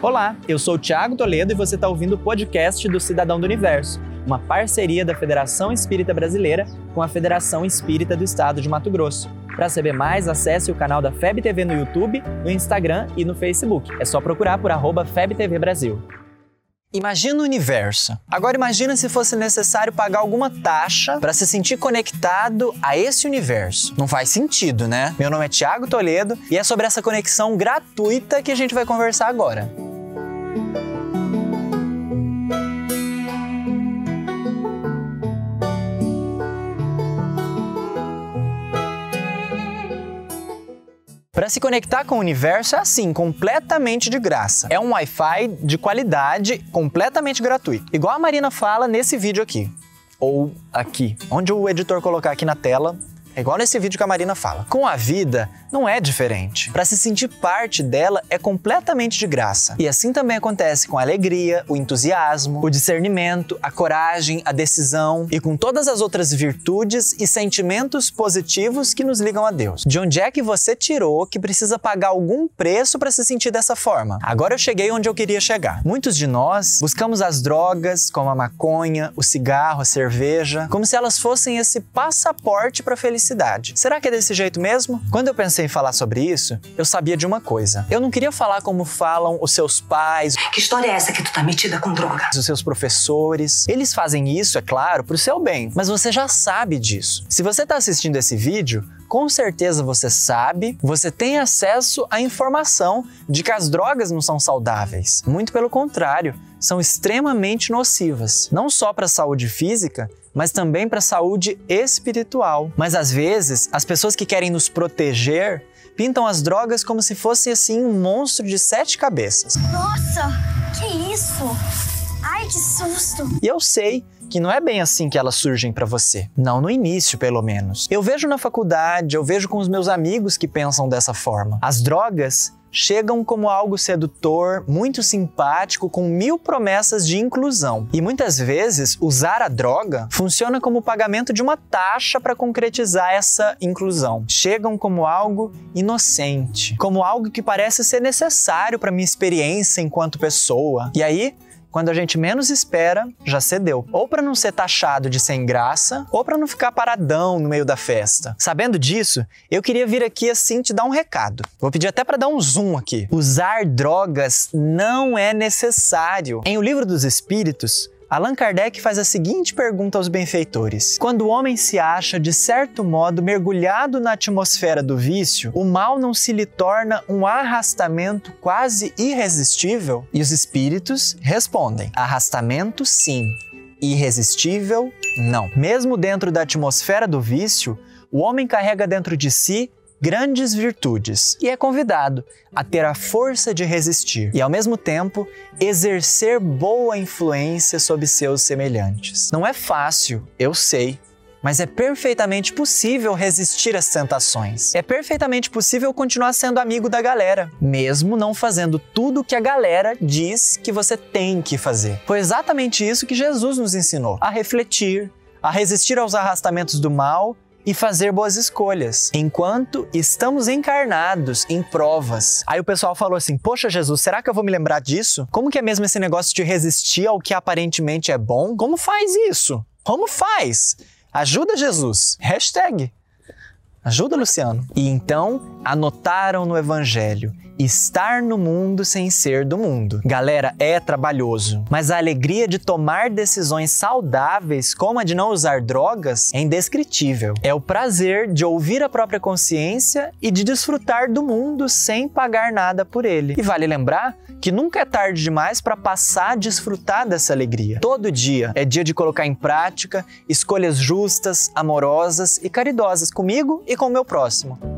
Olá, eu sou o Thiago Toledo e você está ouvindo o podcast do Cidadão do Universo, uma parceria da Federação Espírita Brasileira com a Federação Espírita do Estado de Mato Grosso. Para saber mais, acesse o canal da FEB TV no YouTube, no Instagram e no Facebook. É só procurar por arroba FebTV Brasil. Imagina o universo. Agora imagina se fosse necessário pagar alguma taxa para se sentir conectado a esse universo. Não faz sentido, né? Meu nome é Tiago Toledo e é sobre essa conexão gratuita que a gente vai conversar agora. Para se conectar com o universo é assim, completamente de graça. É um Wi-Fi de qualidade, completamente gratuito. Igual a Marina fala nesse vídeo aqui. Ou aqui. Onde o editor colocar aqui na tela, é igual nesse vídeo que a Marina fala. Com a vida, não é diferente. Para se sentir parte dela é completamente de graça. E assim também acontece com a alegria, o entusiasmo, o discernimento, a coragem, a decisão e com todas as outras virtudes e sentimentos positivos que nos ligam a Deus. De onde é que você tirou que precisa pagar algum preço para se sentir dessa forma? Agora eu cheguei onde eu queria chegar. Muitos de nós buscamos as drogas, como a maconha, o cigarro, a cerveja, como se elas fossem esse passaporte para felicidade felicidade. Será que é desse jeito mesmo? Quando eu pensei em falar sobre isso, eu sabia de uma coisa. Eu não queria falar como falam os seus pais. Que história é essa que tu tá metida com droga? Os seus professores. Eles fazem isso, é claro, pro seu bem, mas você já sabe disso. Se você tá assistindo esse vídeo, com certeza você sabe, você tem acesso à informação de que as drogas não são saudáveis. Muito pelo contrário, são extremamente nocivas, não só para a saúde física, mas também para a saúde espiritual. Mas às vezes, as pessoas que querem nos proteger pintam as drogas como se fosse assim um monstro de sete cabeças. Nossa, que isso? Ai, que susto! E eu sei que não é bem assim que elas surgem para você. Não no início, pelo menos. Eu vejo na faculdade, eu vejo com os meus amigos que pensam dessa forma. As drogas chegam como algo sedutor, muito simpático, com mil promessas de inclusão. E muitas vezes usar a droga funciona como pagamento de uma taxa para concretizar essa inclusão. Chegam como algo inocente, como algo que parece ser necessário para minha experiência enquanto pessoa. E aí, quando a gente menos espera, já cedeu. Ou para não ser taxado de sem graça, ou para não ficar paradão no meio da festa. Sabendo disso, eu queria vir aqui assim te dar um recado. Vou pedir até para dar um zoom aqui. Usar drogas não é necessário. Em O Livro dos Espíritos, Allan Kardec faz a seguinte pergunta aos benfeitores: Quando o homem se acha, de certo modo, mergulhado na atmosfera do vício, o mal não se lhe torna um arrastamento quase irresistível? E os espíritos respondem: arrastamento sim, irresistível não. Mesmo dentro da atmosfera do vício, o homem carrega dentro de si grandes virtudes e é convidado a ter a força de resistir e, ao mesmo tempo, exercer boa influência sobre seus semelhantes. Não é fácil, eu sei. Mas é perfeitamente possível resistir às tentações. É perfeitamente possível continuar sendo amigo da galera, mesmo não fazendo tudo que a galera diz que você tem que fazer. Foi exatamente isso que Jesus nos ensinou: a refletir, a resistir aos arrastamentos do mal e fazer boas escolhas, enquanto estamos encarnados em provas. Aí o pessoal falou assim: Poxa, Jesus, será que eu vou me lembrar disso? Como que é mesmo esse negócio de resistir ao que aparentemente é bom? Como faz isso? Como faz? Ajuda Jesus. Hashtag. Ajuda, Luciano. E então anotaram no Evangelho estar no mundo sem ser do mundo. Galera, é trabalhoso, mas a alegria de tomar decisões saudáveis, como a de não usar drogas, é indescritível. É o prazer de ouvir a própria consciência e de desfrutar do mundo sem pagar nada por ele. E vale lembrar que nunca é tarde demais para passar a desfrutar dessa alegria. Todo dia é dia de colocar em prática escolhas justas, amorosas e caridosas comigo e com o meu próximo.